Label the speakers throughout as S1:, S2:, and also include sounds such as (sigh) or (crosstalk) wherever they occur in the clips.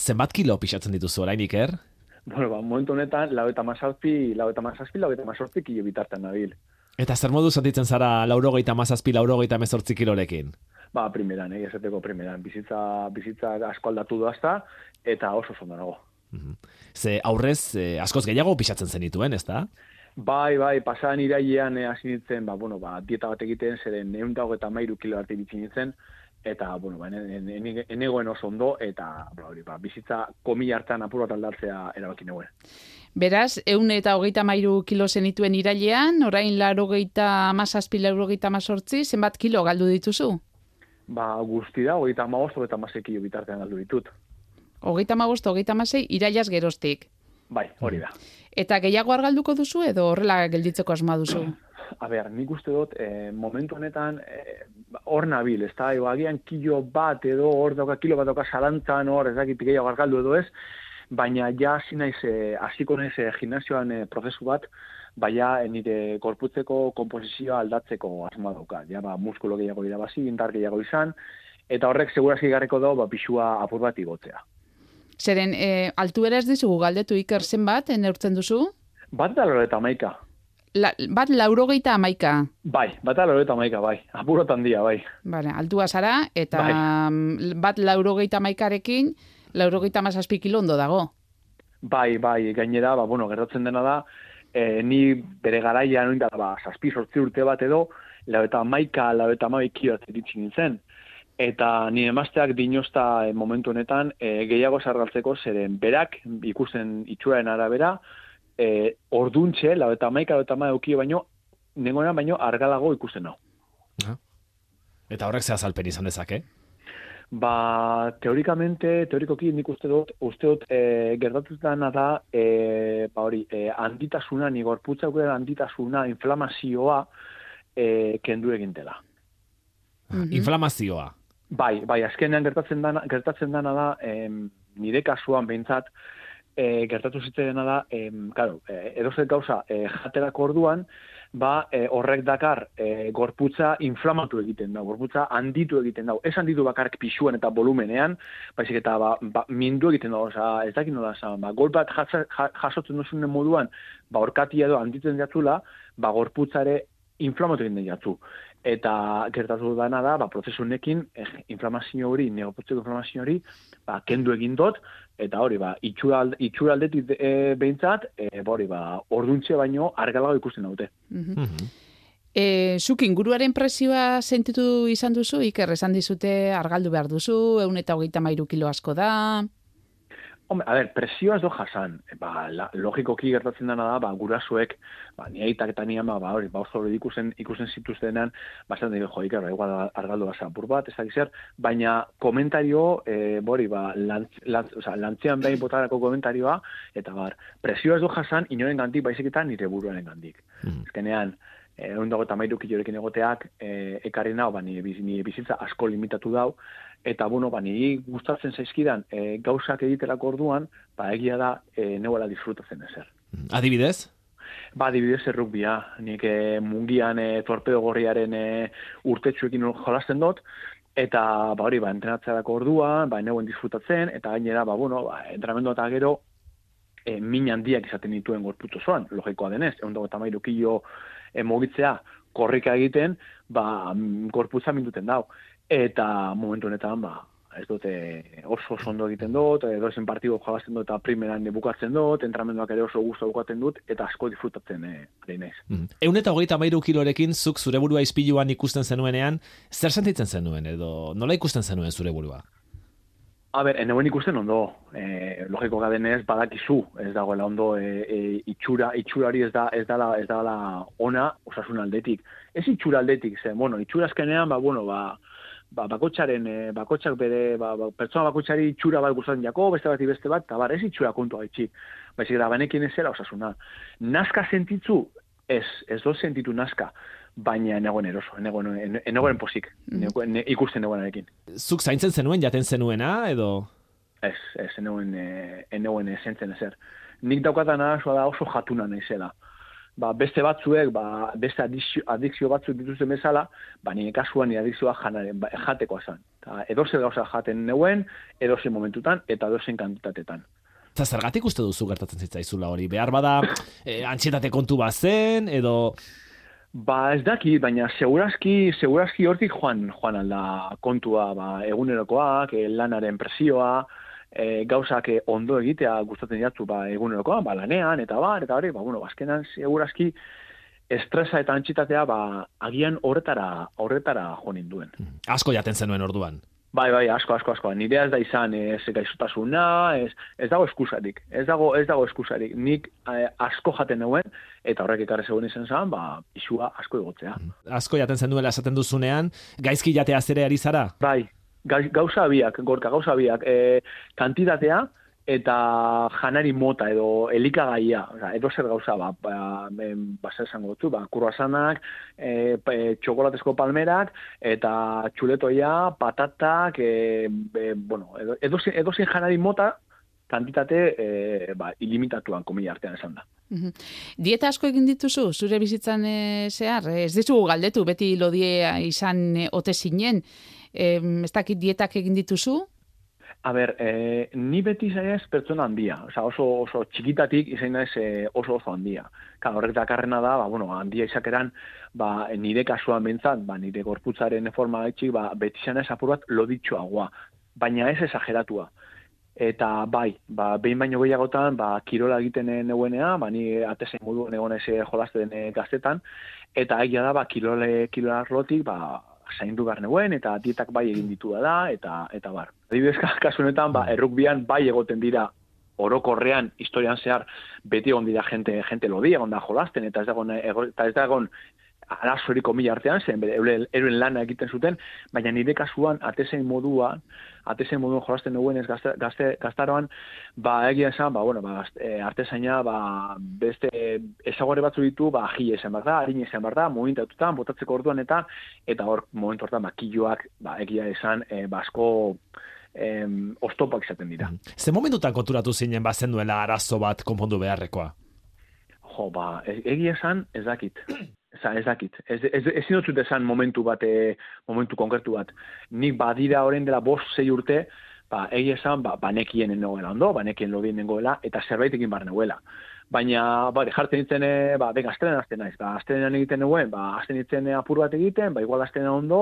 S1: zenbat kilo pixatzen dituzu orain, Iker?
S2: Bueno, ba, momentu honetan, lau eta mazazpi, lau eta mazazpi, lau eta mazortzi kilo bitartan nabil.
S1: Eta zer modu sentitzen zara laurogeita mazazpi, laurogeita mezortzi kilorekin?
S2: Ba, primeran, eh, esateko primeran. Bizitza, bizitza asko aldatu duazta, eta oso zondo nago.
S1: Ze aurrez, eh, askoz gehiago pixatzen zenituen, ez da?
S2: Bai, bai, pasan irailean eh, hasi nintzen, ba, bueno, ba, dieta bat egiten, zeren egun dago eta mairu kilo arte bitzi nintzen, eta, bueno, ba, enegoen oso ondo, eta, ba, hori, ba, bizitza komi hartan apur bat aldatzea erabaki neuen.
S3: Beraz, eun eta hogeita mairu kilo zenituen irailean, orain laro geita amazazpi, laro geita amazortzi, zenbat kilo galdu dituzu?
S2: Ba, guzti da, hogeita amabost, hogeita amasei kilo bitartean galdu ditut.
S3: Hogeita amabost, hogeita amasei, irailaz geroztik.
S2: Bai, hori da.
S3: Eta gehiago argalduko duzu edo horrela gelditzeko asma duzu? (clears throat)
S2: A ber, nik uste dut, eh, momentu honetan, eh, hor nabil, ez da, agian kilo bat edo, hor dauka kilo bat dauka salantzan, hor, ez dakit gehiago argaldu edo ez, baina ja hasi naiz, eh, hasiko naiz eh, gimnasioan eh, prozesu bat, baina eh, nire korputzeko komposizioa aldatzeko asma dauka. Ja, ba, muskulo gehiago irabazi, indar gehiago izan, eta horrek segurazki garriko da, ba, pixua apur bat igotzea.
S3: Zeren, e, altuera ez dizugu galdetu iker zenbat, neurtzen duzu?
S2: Bat da loro eta maika.
S3: La, bat laurogeita amaika.
S2: Bai, bat da loro eta maika, bai. Apurotan dia, bai.
S3: Vale, altua zara, eta
S2: Bai.
S3: bat laurogeita maikarekin, laurogeita mazazpi kilo ondo dago.
S2: Bai, bai, gainera, ba, bueno, gertatzen dena da, e, ni bere garaia noin da, ba, saspi sortzi urte bat edo, lau eta maika, lau eta maik kilo iritsi nintzen. Eta ni emazteak dinozta e, momentu honetan e, gehiago zarraltzeko zeren berak ikusten itxuraren arabera, e, orduntxe, lau eta maika, lau eta maik eukio baino, nengoenan baino argalago ikusten hau.
S1: Eta horrek ze azalpen izan dezake?
S2: Ba, teorikamente, teorikoki nik uste dut, uste dut, e, gertatzen dena da, e, ba hori, e, handitasuna, ni gorputza handitasuna, inflamazioa, e, kendu egintela.
S1: Inflamazioa.
S2: Bai, bai, azkenean gertatzen dana, gertatzen dana da, em, nire kasuan behintzat, e, gertatu zitzaidana da, em, claro, e, edozer gauza e, jaterako orduan, ba, e, horrek dakar e, gorputza inflamatu egiten da, gorputza handitu egiten da. Ez handitu bakarrik pixuan eta volumenean, baizik eta ba, ba, mindu egiten da, oza, ez dakit nola, oza, ba, gol bat jatza- ja- jasotzen duzunen moduan, ba, orkatia edo handitzen jatzula, ba, gorputzare inflamatu egiten jatzu. Eta gertatu dana da, ba, prozesu honekin, eh, inflamazio hori, neopotzeko inflamazio hori, ba, kendu egin dut, eta hori, ba, itxura, alde, itxura e, behintzat, e, ba, hori, ba, orduntxe baino argalago ikusten daute.
S3: E, zuk inguruaren presioa sentitu izan duzu, iker esan dizute argaldu behar duzu, eun eta hogeita mairu kilo asko da.
S2: Hombre, a ber, presioa ez do jasan. Ba, la, logikoki gertatzen dena da, ba, gurasoek, ba, ni aitak eta ni ama, ba, hori, ba, oso hori ikusen, ikusen zituztenan, ba, esan dugu, jo, iker, ba, igual argaldu basa apur bat, ez dakiz zer, baina komentario, e, bori, ba, lantz, lantz, oza, lantzean behin botarako komentarioa, eta bar, presioa ez do jasan, inoren gandik, baizik eta nire buruaren gandik. Ezkenean, egun dago eta mairu kilorekin egoteak, e, ekarri nau, ba, nire, nire bizitza asko limitatu dau, eta bueno, ba, niri gustatzen zaizkidan e, gauzak egiterako orduan, ba, egia da, e, neuela disfrutatzen ezer.
S1: Adibidez?
S2: Ba, adibidez errukbia, nik e, mungian e, torpedo gorriaren e, urtetxuekin jolasten dut, eta ba, hori, ba, entrenatzerako orduan, ba, neuen disfrutatzen, eta gainera, ba, bueno, ba, entrenamendu eta gero, e, min handiak izaten dituen gorputz osoan, logikoa denez, egun dago eta mairu kilo e, mugitzea korrika egiten, ba, mm, gorputza minduten dau. Eta momentu honetan, ba, ez dute oso oso ondo egiten dut, edo esen partido jolazten dut eta primeran bukatzen dut, entramenduak ere oso gustu bukatzen dut, eta asko disfrutatzen eh, ari naiz.
S1: Eun eta hogeita mairu kilorekin zuk zure burua izpiluan ikusten zenuenean, zer sentitzen zenuen edo nola ikusten zenuen zure burua?
S2: A ber, eneuen ikusten ondo, e, logiko gadenez badakizu, ez dagoela ondo e, e, itxura, itxurari ez da ez dala ez dala ona osasun aldetik. Ez itxura aldetik, ze, bueno, itxura azkenean, ba, bueno, ba, ba, bakotxaren, e, bakotxak bere, ba, ba, pertsona bakotxari itxura bat gustatzen jako, beste bati beste bat, eta bar, ez itxura kontua itxik. Baizik da, banekin ez zera osasuna. Nazka sentitzu, ez, ez do sentitu nazka, baina enegoen eroso, enegoen, ene- enegoen posik, enegoen, ne, ikusten enegoenarekin.
S1: Zuk zaintzen zenuen, jaten zenuena, edo...
S2: Ez, ez, eneuen, e, eneuen esentzen ezer. Nik daukatan arazoa da oso jatuna naizela. Ba, beste batzuek, ba, beste adikzio, adikzio batzuk dituzten bezala, ba, nire kasuan nire adikzioa janaren, ba, jatekoa zen. Ta, edoze gauza jaten neuen, edoze momentutan, eta edozen kantitatetan.
S1: Eta zergatik uste duzu gertatzen zitzaizula hori? Behar bada e, antxetate kontu bazen, edo...
S2: Ba ez daki, baina segurazki, segurazki hortik joan, joan alda kontua, ba, egunerokoak, eh, lanaren presioa, e, gauzak ondo egitea gustatzen jatzu ba, egunerokoa, ba, lanean, eta bar, eta hori, ba, bueno, azkenan segurazki estresa eta antxitatea, ba, agian horretara, horretara joan induen.
S1: Asko jaten zenuen orduan.
S2: Bai, bai, asko, asko, asko. Nire ez da izan ez gaizutasuna, ez, ez dago eskusarik. Ez dago, ez dago eskusarik. Nik eh, asko jaten neuen, eta horrek ekarri zegoen izan zen, ba, isua asko egotzea.
S1: Asko jaten zen duela esaten duzunean, gaizki jatea zere ari zara?
S2: Bai, gauza biak, gorka gauza biak. E, kantitatea, eta janari mota edo elikagaia, oza, edo zer gauza, ba, ba, ba zer esango dut, ba, kurrasanak, e, e, txokolatezko palmerak, eta txuletoia, patatak, e, e, bueno, edo, edo, edo janari mota, kantitate e, ba, ilimitatuan komila artean esan da.
S3: Dieta asko egin dituzu, zure bizitzan e, zehar, ez ditugu galdetu, beti lodie izan e, ote zinen, e, ez dakit dietak egin dituzu,
S2: A ber, e, ni beti zaiz pertsona handia. Osa, oso, oso txikitatik izan naiz e, oso oso handia. Ka, horrek dakarrena da, ba, bueno, handia izakeran, ba, nire kasuan bentzat, ba, nire gorputzaren forma gaitxik, ba, beti zan ez apur bat loditxoagoa. Baina ez esageratua. Eta bai, ba, behin baino gehiagotan, ba, kirola egiten neuenea, ba, ni atezen modu egon ez jolazte den gaztetan, eta egia da, ba, kirole, kirola ba, zaindu behar neuen, eta dietak bai egin ditu da, eta, eta bar. Adibidez, kasunetan, ba, errukbian bai egoten dira orokorrean historian zehar beti egon dira gente, gente lodi, egon da jolasten, eta ez dagoen, eta ez dagoen arazoriko mila artean, zen, euren lana egiten zuten, baina nire kasuan, atezen modua, atezen moduan jolasten duen ez gazte, gazte, gaztaroan, ba, egia esan, ba, bueno, ba, e, artezaina, ba, beste ezagore batzu ditu, ba, ji esan behar da, harin esan behar da, momentatutan, botatzeko orduan eta, eta hor, momentu hortan, ba, killoak, ba, egia esan, e, basko, em, ostopak izaten dira.
S1: Ze momentutan konturatu zinen bazen duela arazo bat konpondu beharrekoa?
S2: Jo, ba, e, egia esan, ez dakit. (clears throat) Eza, ez dakit. Ez, ez, ez inotzut esan momentu bat, e, momentu konkretu bat. Nik badira horren dela bost zei urte, ba, egi esan, ba, banekien nengoela ondo, banekien lodien nengoela, eta zerbait egin bar nengoela. Baina, ba, jartzen ditzen, e, ba, bega, astelen azten naiz, ba, astelenan egiten nuen, ba, azten ditzen e, apur bat egiten, ba, igual astelenan ondo,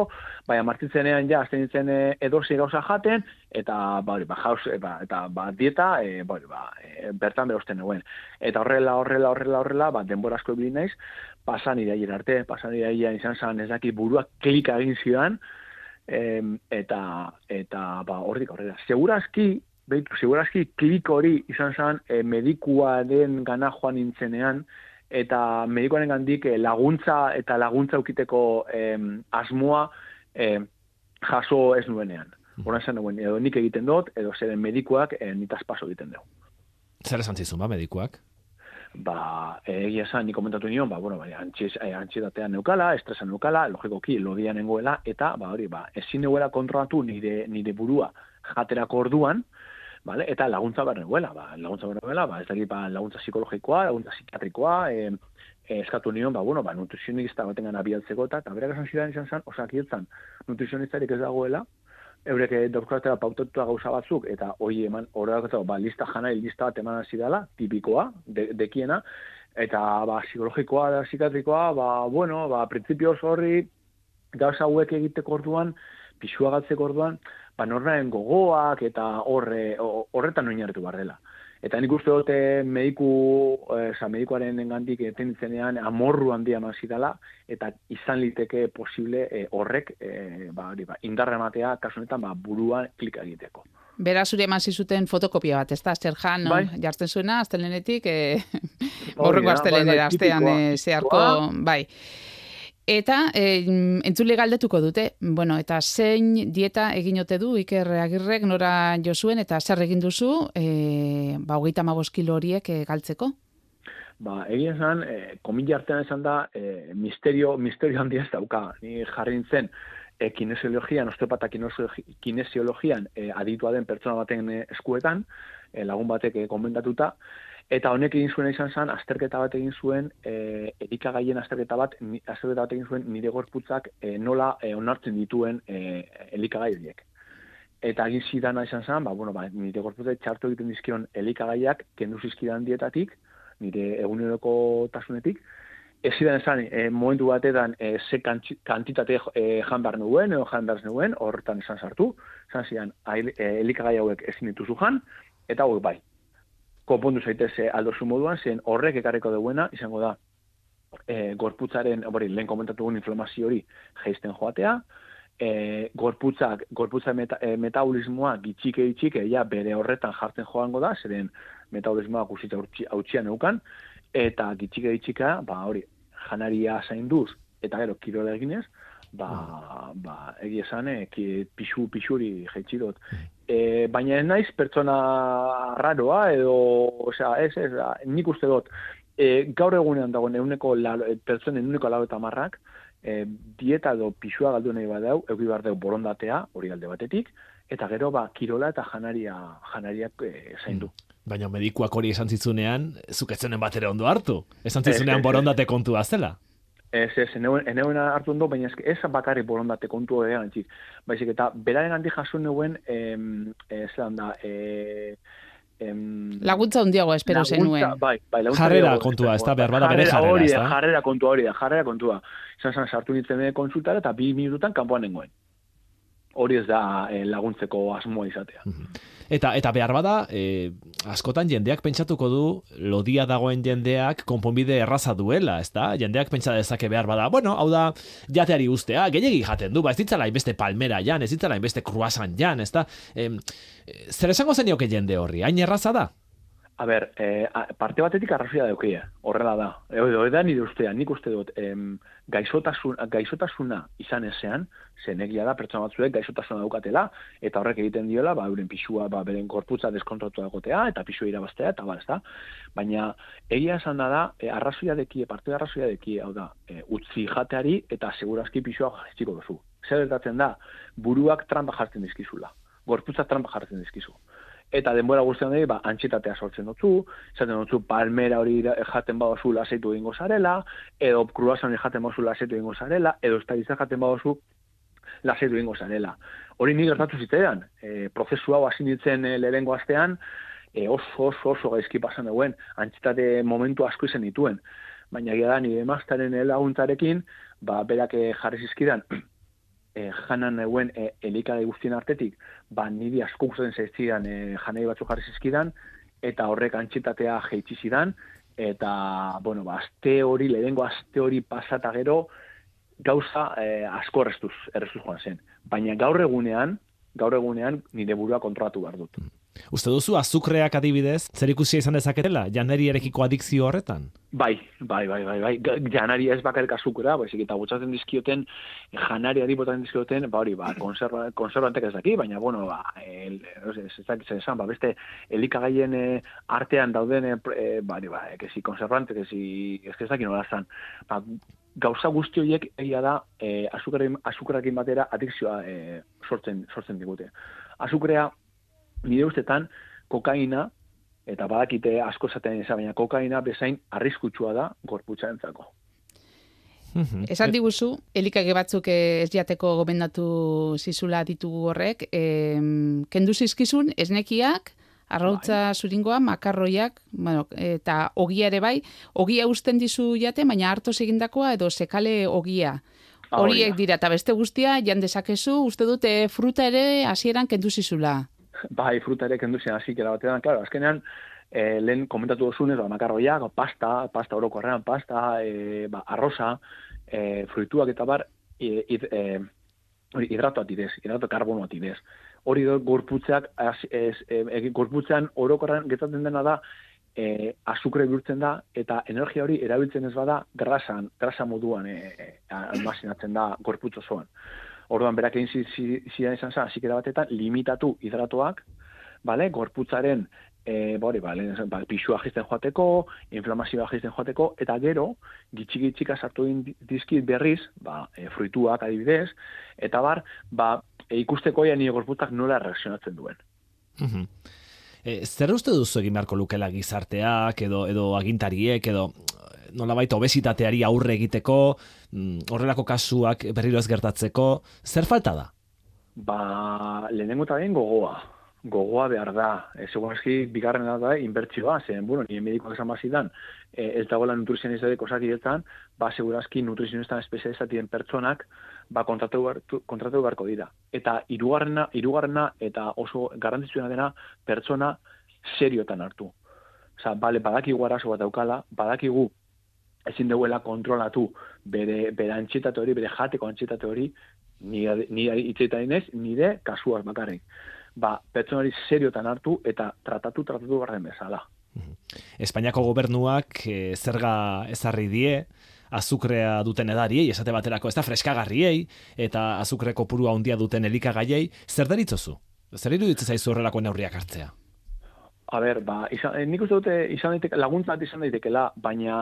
S2: baina martitzenean ja, azten ditzen e, edozi gauza jaten, eta, ba, ba, jauz, e, ba, eta, ba, dieta, e, ba, ba, e, bertan berosten nuen. Eta horrela, horrela, horrela, horrela, ba, denbora asko ebili naiz, pasan iraien arte, pasan iraien izan zan ez daki burua klika egin zidan, em, eta, eta ba, horrik horrela. Segurazki, behitu, segurazki klik hori izan zan e, medikua den gana joan nintzenean, eta medikuaren gandik e, laguntza eta laguntza ukiteko em, asmoa em, jaso ez nuenean. Mm. Hora esan duen, edo nik egiten dut, edo zeren medikuak e, nitaz paso egiten dugu.
S1: Zer esan zizun, ba, medikuak?
S2: Ba, egia esan, ni komentatu nion, ba, bueno, bai, antxidatea neukala, estresa neukala, logikoki, lodia nengoela, eta, ba, hori, ba, ezin neuela kontrolatu nire, nire burua jaterako orduan, vale? eta laguntza behar negoela, ba, laguntza behar negoela, ba, ez dakit, ba, laguntza psikologikoa, laguntza psikiatrikoa, e, e, eskatu nion, ba, bueno, ba, nutrizionista baten gana bialtzeko, eta, eta berak esan zidan izan zen, osakietzan, nutrizionistarik ez dagoela, eurek dauzkatela pautatuta gauza batzuk, eta hoi eman, horrela ba, lista jana, lista bat eman hasi dela, tipikoa, de, dekiena, eta ba, psikologikoa, da, psikiatrikoa, ba, bueno, ba, prinsipio horri, gauza hauek egiteko orduan, pixua gatzeko orduan, ba, norraen gogoak, eta horre, horretan noin bar dela. Eta nik uste dute mediku, eza, eh, medikuaren engandik etenditzenean amorru handia mazitala, eta izan liteke posible eh, horrek e, ba, hori, ba, indarra ematea kasunetan ba, buruan klika egiteko.
S3: Bera zure eman zizuten fotokopia bat, ez da, Zer Jan, bai. jartzen zuena, aztelenetik, e, borreko aztelenera, bai, bai, aztean, e, zeharko, bai. Eta e, entzule galdetuko dute, bueno, eta zein dieta egin ote du Iker Agirrek nora josuen eta zer egin duzu e, ba, hogeita kilo horiek e, galtzeko?
S2: Ba, egin esan, e, komila artean esan da, e, misterio, misterio handia ez dauka. Ni jarri nintzen, e, kinesiologian, osteopata kinesiologian e, aditua den pertsona baten eskuetan, e, lagun batek e, komendatuta, Eta honek egin zuen izan zen, azterketa bat egin zuen, e, erikagaien azterketa bat, azterketa bat egin zuen nire gorputzak e, nola e, onartzen dituen e, elikagai horiek. Eta egin zidana izan zen, ba, bueno, ba, nire gorputzak txartu egiten dizkion elikagaiak kendu zizkidan dietatik, nire eguneroko tasunetik, ez zidan esan, e, momentu batetan e, ze kantitate e, jan behar nuen, edo jan behar nuen, horretan esan sartu, esan zidan, elikagai hauek ezin dituzu jan, eta hauek bai. Konpondu zaitez aldozu moduan, zen horrek ekarreko duena, izango da, e, gorputzaren, hori, lehen komentatu guen inflamazio hori geisten joatea, e, gorputzak, gorputza meta, e, metabolismoa gitxike gitxike, ja, bere horretan jartzen joango da, zeren metabolismoa guztitza hautsia neukan, eta gitxike gitxika, ba, hori, janaria zainduz, eta gero, kirola eginez, ba, mm. ba, egi esan, e, pixu, pixuri jaitsi dut. E, baina ez naiz pertsona raroa, edo, osea, ez, ez, nik uste dut, e, gaur egunean dago neuneko, pertsonen neuneko lau eta marrak, e, dieta edo pixua galdu nahi badau, euki behar deu borondatea, hori alde batetik, eta gero ba, kirola eta janaria, janariak e, zaindu. Mm.
S1: Baina medikuak hori esan zitzunean, zuk ez bat ere ondo hartu. Esan zitzunean borondate kontu zela.
S2: Ez, ez, eneuen hartu ondo, baina ez bakarri borondate kontu hori gantzik. Baizik, eta beraren handi jasun neuen, em, ez da, e,
S3: em, laguntza hundiago espero zenuen.
S2: Bai, bai,
S1: jarrera kontua, ez da, behar bada bere jarrera, hori,
S2: Jarrera kontua hori da, jarrera kontua. Zan, zan, sartu nintzen konsultara eta bi minututan kanpoan nengoen. Hori ez da eh, laguntzeko asmoa izatea.
S1: Eta eta behar bada, e, askotan jendeak pentsatuko du lodia dagoen jendeak konponbide erraza duela, ezta? Jendeak pentsa dezake behar bada, bueno, hau da jateari ustea, gehiegi jaten du, ba ez ditzala inbeste palmera jan, ez ditzala inbeste kruasan jan, ezta? E, zer esango zenioke jende horri, hain erraza da?
S2: A ber, e, parte batetik arrazia daukia, horrela da. Edo, edo, nire ustea, nik uste dut, em, gaizotasun, gaizotasuna izan ezean, zenegia da pertsona batzuek gaizotasuna daukatela, eta horrek egiten diola, ba, euren pixua, ba, beren korputza deskontratu dagotea, eta pixua irabaztea, eta bal, da. Baina, egia esan da da, e, arrazoia deki, parte arrazoia deki, hau da, e, utzi jateari, eta segurazki pixua jaitxiko duzu. Zer da, buruak trampa jartzen dizkizula. Gorputza trampa jartzen dizkizu eta denbora guztian dira, ba, antxetatea sortzen dutzu, zaten dutzu palmera hori jaten badozu laseitu egingo zarela, edo kruasan jaten badozu laseitu egingo zarela, edo estadizia jaten badozu laseitu egingo zarela. Hori ni gertatu zitean, e, prozesu hau hasi nintzen e, lehenko astean, e, oso, oso, oso gaizki pasan duen, antxetate momentu asko izan dituen. Baina da, nire maztaren laguntzarekin, ba, berak e, jarri zizkidan, e, janan eguen e, elikade guztien artetik, ba, niri asko gustatzen zaizkidan e, janei batzu jarri zizkidan, eta horrek antxetatea jeitsi zidan, eta, bueno, ba, aste hori, lehengo aste hori pasata gero, gauza e, asko erreztuz, erreztuz joan zen. Baina gaur egunean, gaur egunean nire burua kontrolatu behar dut.
S1: Uste duzu azukreak adibidez, zer ikusia izan dezaketela, janari erekiko adikzio horretan?
S2: Bai, bai, bai, bai, bai. janari ez bakarrik azukrea, baizik eta botzatzen dizkioten, janari adi botatzen dizkioten, ba hori, ba, (clears throat) konserva, konservantek ez daki, baina, bueno, ba, el, ez, ez, ez, ba, beste, elikagaien eh, artean dauden, e, ba, hori, ba, ekezi konservante, ekezi, ez ez daki nola zan, ba, gauza guzti horiek egia da e, azukrekin batera adikzioa e, sortzen, sortzen digute. Azukrea nire ustetan kokaina, eta badakite asko zaten ez, baina kokaina bezain arriskutsua da gorputza entzako.
S3: Mhm. Esan diguzu, elikage batzuk ez jateko gomendatu zizula ditugu horrek, e, kendu zizkizun, esnekiak, arrautza bai. zuringoa, makarroiak, bueno, eta ogia ere bai, ogia usten dizu jate, baina harto egindakoa edo sekale ogia. Horiek dira, eta beste guztia, jan dezakezu, uste dute fruta ere hasieran kendu zizula
S2: bai fruta ere kendu zen hasi batean, claro, azkenean e, lehen komentatu dozunez, ba, makarroiak, pasta, pasta orokorrean, pasta, e, ba, arroza, e, fruituak eta bar, e, e, hidrato atidez, hidrato karbono atidez. Hori do, gorputzeak, ez, e, gorputzean orokorrean getatzen dena da, e, azukre bihurtzen da, eta energia hori erabiltzen ez bada, grasan, grasa moduan e, e, almazinatzen da gorputzo zoan. Orduan berak egin zidan izan zen, hasi batetan, limitatu hidratoak, bale, gorputzaren e, bori, bale, ba, pixua jizten joateko, inflamazioa jizten joateko, eta gero, gitxik-gitxika sartu dizkit berriz, ba, e, fruituak adibidez, eta bar, ba, e, ikusteko ja nire gorputzak nola reakzionatzen duen.
S1: E, zer uste duzu egin beharko lukela gizarteak edo edo agintariek edo nolabait obesitateari aurre egiteko, mm, horrelako kasuak berriro ez gertatzeko, zer falta da?
S2: Ba, lehenengo eta gogoa. Gogoa behar da. E, Segun eski, bigarren da inbertsioa, zen, bueno, nire medikoak esan bazidan, e, ez dagoela nutrizionistadeko osakidetan, ba, segurazki nutrizionistan espezializatien pertsonak, ba, kontratu, kontratu beharko dira. Eta irugarrena, irugarrena eta oso garantitzuena dena pertsona seriotan hartu. Osa, bale, badakigu arazo bat daukala, badakigu ezin duela kontrolatu bere, bere antxetate hori, bere jateko antxetate hori, nire, nire itzeita inez, nire kasuaz bakarrik. Ba, pertsonari seriotan hartu eta tratatu, tratatu garden bezala.
S1: Espainiako gobernuak e, zerga ezarri die, azukrea duten edariei, esate baterako, ez da freskagarriei, eta azukreko purua handia duten elikagaiei, zer deritzozu? Zer iruditzen zaizu horrelako neurriak hartzea?
S2: A ber, ba, izan, eh, nik uste dute izan daiteke, laguntza bat izan daitekela, baina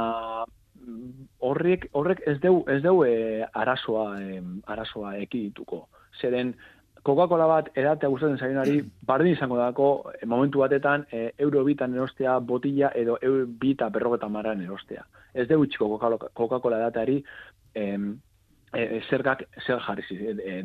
S2: horrek, horrek ez deu, ez deu e, arazoa, e, arazoa ekidituko. Zeren, Coca-Cola bat edatea gustatzen zaionari, bardin izango dako, momentu batetan, e, euro bitan erostea botilla edo euro bita berrogetan maran erostea ez dugu txiko Coca-Cola dateari em, e, zergak zer jarri e,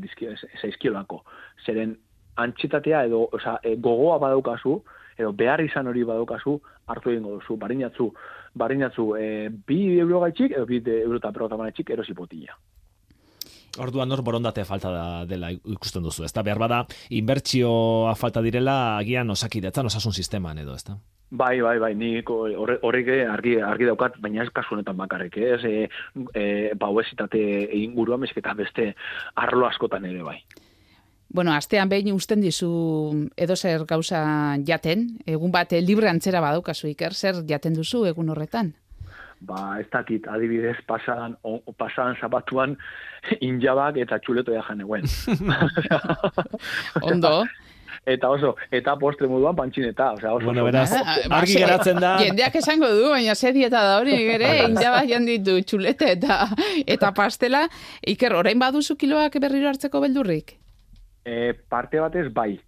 S2: zaizkiolako. Zeren antxetatea edo oza, e, gogoa badaukazu, edo behar izan hori badaukazu, hartu egingo duzu, barinatzu, barinatzu e, bi euro gaitxik, edo bi euro eta perrota manetxik, erosi potilla.
S1: Orduan hor borondatea falta da dela ikusten duzu, ezta? Behar bada, inbertsioa falta direla agian osakidetzan, osasun sisteman edo, ezta?
S2: Bai, bai, bai, ni horrek argi, argi daukat, baina ez kasu honetan bakarrik, ez, e, e, ba, obesitate ingurua eta beste arlo askotan ere, bai.
S3: Bueno, astean behin usten dizu edo zer gauza jaten, egun bat libre antzera badaukazu iker, zer jaten duzu egun horretan?
S2: Ba, ez dakit, adibidez, pasadan, o, pasadan zabatuan (laughs) injabak eta txuletoia jan eguen. (laughs)
S3: Ondo
S2: eta oso, eta postre moduan pantxineta, o sea, oso.
S1: Bueno, beraz, argi geratzen da.
S3: Jendeak esango du, baina ze dieta da hori, ere, indaba ditu txulete eta eta pastela, iker, orain baduzu kiloak berriro hartzeko beldurrik?
S2: E, parte batez, bai.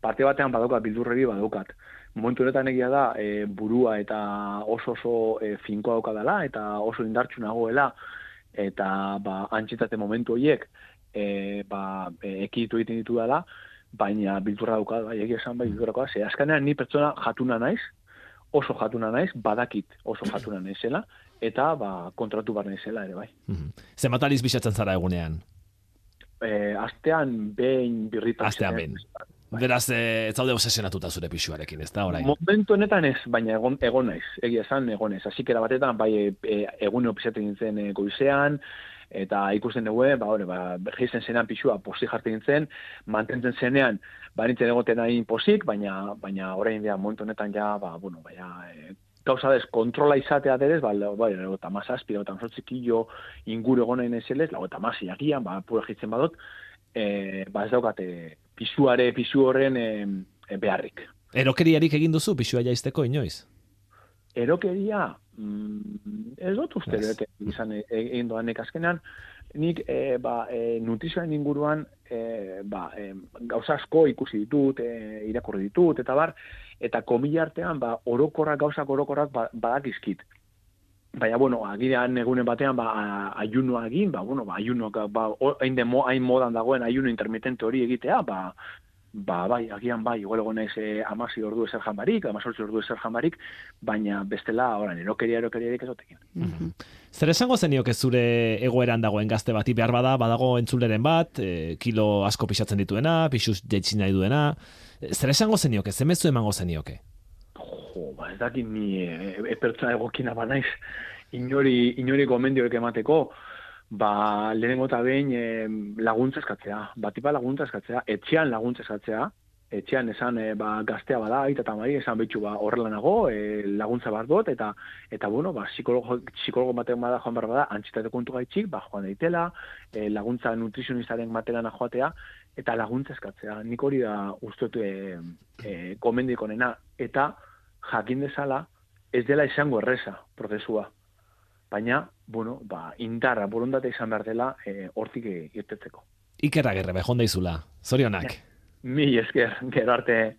S2: Parte batean badaukat, bildurregi badaukat. Momentu honetan egia da, e, burua eta oso oso e, finkoa dauka dela, eta oso indartxu nagoela, eta ba, antxitate momentu horiek, e, ba, e, ekitu egiten ditu dela, baina bilturra dauka, bai, egia esan bai bilturra ze azkanean ni pertsona jatuna naiz, oso jatuna naiz, badakit oso jatuna naizela, eta ba, kontratu bar naizela ere bai.
S1: Mm -hmm. bisatzen zara egunean?
S2: E, astean behin birrita.
S1: Astean behin. Beraz, e, ez zaude obsesionatuta zure pixuarekin, ez da, orain?
S2: Momentu honetan ez, baina egon, egon naiz, egia esan egon naiz. Azikera batetan, bai, e, e egun opizatzen zen e, goizean, eta ikusten dugu, ba, hori, ba, gehizen zenean pixua posti jartzen zen, mantentzen zenean, ba, nintzen egoten nahi posik, baina, baina orain dira, momentu honetan ja, ba, bueno, baina, e, gauza dez, kontrola izatea derez, ba, ba, lau eta mazazpi, lau eta mazazpikillo inguru egonen ezelez, lau eta mazi agian, ba, pura jitzen badot, e, ba, ez daukate, pisuare, pisu horren e, beharrik.
S1: Erokeriarik egin duzu, pisua jaizteko inoiz?
S2: Erokeria, mm, ez dut uste yes. izan e, egin doan azkenean, nik e, ba, e, nutrizioen inguruan e, ba, e, gauza asko ikusi ditut, e, irakurri ditut, eta bar, eta komila artean ba, orokorrak, gauzak orokorrak ba, badakizkit. Baina, bueno, agirean egunen batean, ba, ayunoa egin, ba, bueno, ba, ayunoak, ba, hain modan dagoen ayuno intermitente hori egitea, ba, ba, bai, agian bai, igual egon ez eh, amasi ordu ezer jambarik, amazortzi ordu ezer jambarik, baina bestela, oran, erokeria, erokeria erik ezotekin.
S1: Mm Zer esango zenio zure egoeran dagoen gazte bati behar bada, badago entzuleren bat, e, kilo asko pixatzen dituena, pixuz jetxin nahi duena, zer esango zenioke, zemezu emango zenioke?
S2: Jo, ba, ez dakit ni e, e, pertsona egokina ba naiz, inori, inori gomendioek emateko, ba, lehenengo eta behin e, laguntza eskatzea, batipa laguntza eskatzea, etxean laguntza eskatzea, etxean esan e, ba, gaztea bada, eta eta mari, esan betxu ba, horrela nago, e, laguntza bat dut, eta, eta bueno, ba, psikologo, psikologo batean bada joan behar bada, antxitate kontu gaitxik, ba, joan daitela, e, laguntza nutrizionistaren matelan joatea, eta laguntza eskatzea. Nik hori da ustotu e, e, komendiko nena, eta jakin dezala, ez dela izango erresa prozesua baina, bueno, ba, indarra, borondate izan behar dela, e, hortik irtetzeko.
S1: Ikerra gerre, behonda izula. Zorionak. (laughs)
S2: Mi esker, gero arte.